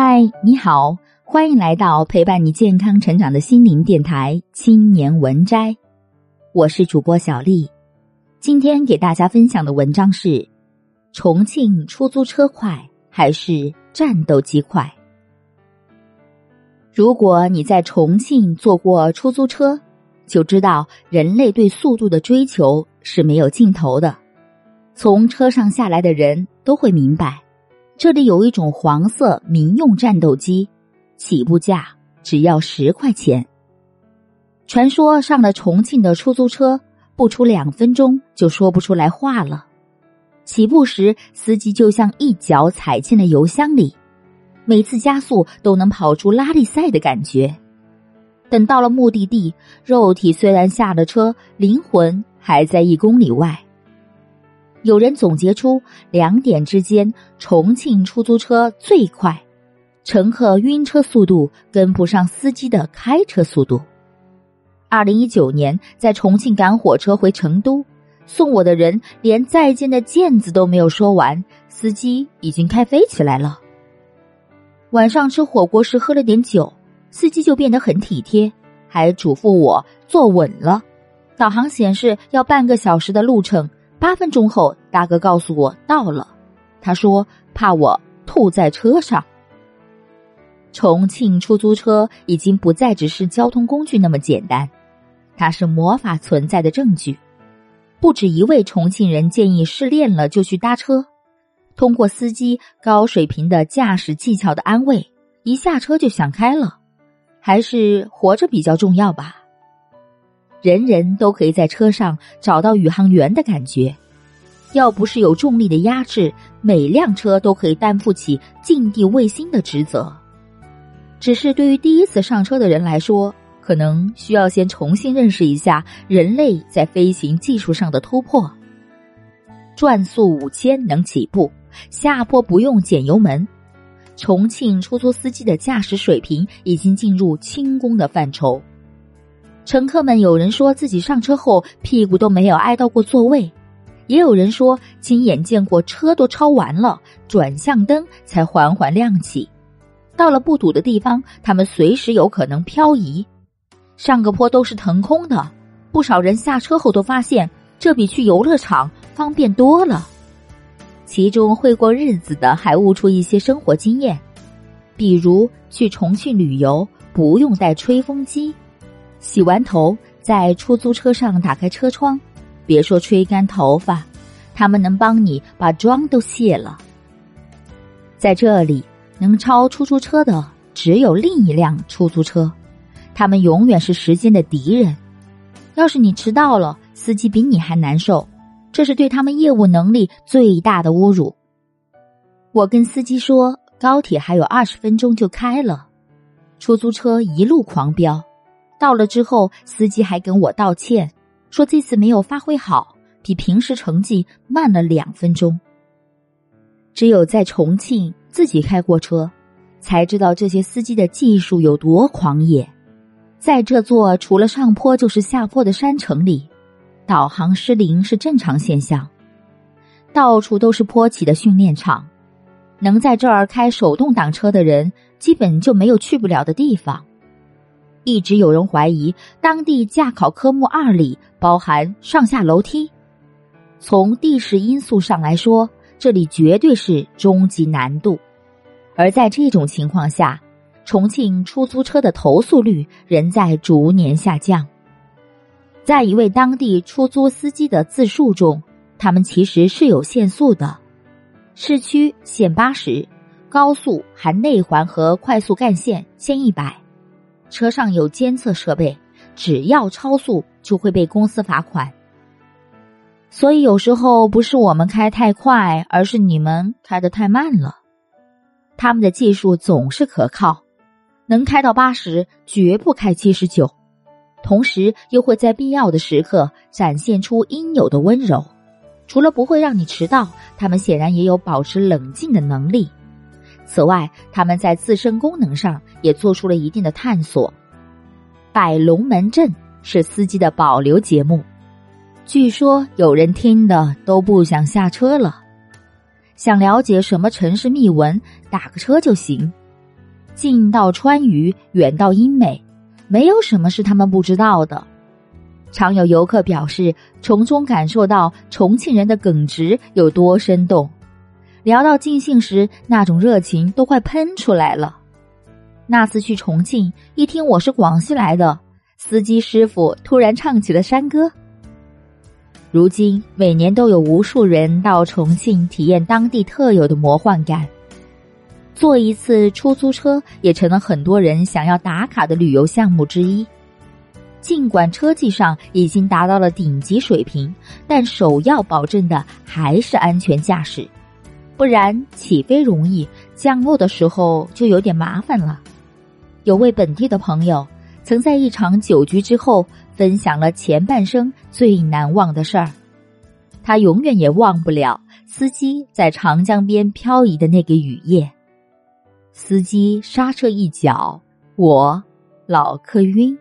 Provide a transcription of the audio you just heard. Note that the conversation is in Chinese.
嗨，你好，欢迎来到陪伴你健康成长的心灵电台《青年文摘》，我是主播小丽。今天给大家分享的文章是：重庆出租车快还是战斗机快？如果你在重庆坐过出租车，就知道人类对速度的追求是没有尽头的。从车上下来的人都会明白。这里有一种黄色民用战斗机，起步价只要十块钱。传说上了重庆的出租车，不出两分钟就说不出来话了。起步时，司机就像一脚踩进了油箱里，每次加速都能跑出拉力赛的感觉。等到了目的地，肉体虽然下了车，灵魂还在一公里外。有人总结出两点之间，重庆出租车最快，乘客晕车速度跟不上司机的开车速度。二零一九年在重庆赶火车回成都，送我的人连再见的见字都没有说完，司机已经开飞起来了。晚上吃火锅时喝了点酒，司机就变得很体贴，还嘱咐我坐稳了。导航显示要半个小时的路程。八分钟后，大哥告诉我到了。他说怕我吐在车上。重庆出租车已经不再只是交通工具那么简单，它是魔法存在的证据。不止一位重庆人建议失恋了就去搭车，通过司机高水平的驾驶技巧的安慰，一下车就想开了，还是活着比较重要吧。人人都可以在车上找到宇航员的感觉，要不是有重力的压制，每辆车都可以担负起近地卫星的职责。只是对于第一次上车的人来说，可能需要先重新认识一下人类在飞行技术上的突破。转速五千能起步，下坡不用减油门。重庆出租司机的驾驶水平已经进入轻功的范畴。乘客们有人说自己上车后屁股都没有挨到过座位，也有人说亲眼见过车都超完了，转向灯才缓缓亮起。到了不堵的地方，他们随时有可能漂移。上个坡都是腾空的，不少人下车后都发现这比去游乐场方便多了。其中会过日子的还悟出一些生活经验，比如去重庆旅游不用带吹风机。洗完头，在出租车上打开车窗，别说吹干头发，他们能帮你把妆都卸了。在这里，能超出租车的只有另一辆出租车，他们永远是时间的敌人。要是你迟到了，司机比你还难受，这是对他们业务能力最大的侮辱。我跟司机说，高铁还有二十分钟就开了，出租车一路狂飙。到了之后，司机还跟我道歉，说这次没有发挥好，比平时成绩慢了两分钟。只有在重庆自己开过车，才知道这些司机的技术有多狂野。在这座除了上坡就是下坡的山城里，导航失灵是正常现象。到处都是坡起的训练场，能在这儿开手动挡车的人，基本就没有去不了的地方。一直有人怀疑当地驾考科目二里包含上下楼梯，从地势因素上来说，这里绝对是中级难度。而在这种情况下，重庆出租车的投诉率仍在逐年下降。在一位当地出租司机的自述中，他们其实是有限速的，市区限八十，高速含内环和快速干线限一百。车上有监测设备，只要超速就会被公司罚款。所以有时候不是我们开太快，而是你们开的太慢了。他们的技术总是可靠，能开到八十，绝不开七十九。同时又会在必要的时刻展现出应有的温柔。除了不会让你迟到，他们显然也有保持冷静的能力。此外，他们在自身功能上也做出了一定的探索。摆龙门阵是司机的保留节目，据说有人听的都不想下车了。想了解什么城市秘闻，打个车就行。近到川渝，远到英美，没有什么是他们不知道的。常有游客表示，从中感受到重庆人的耿直有多生动。聊到尽兴时，那种热情都快喷出来了。那次去重庆，一听我是广西来的，司机师傅突然唱起了山歌。如今，每年都有无数人到重庆体验当地特有的魔幻感。坐一次出租车也成了很多人想要打卡的旅游项目之一。尽管车技上已经达到了顶级水平，但首要保证的还是安全驾驶，不然起飞容易，降落的时候就有点麻烦了。有位本地的朋友曾在一场酒局之后分享了前半生最难忘的事儿，他永远也忘不了司机在长江边漂移的那个雨夜。司机刹车一脚，我脑壳晕。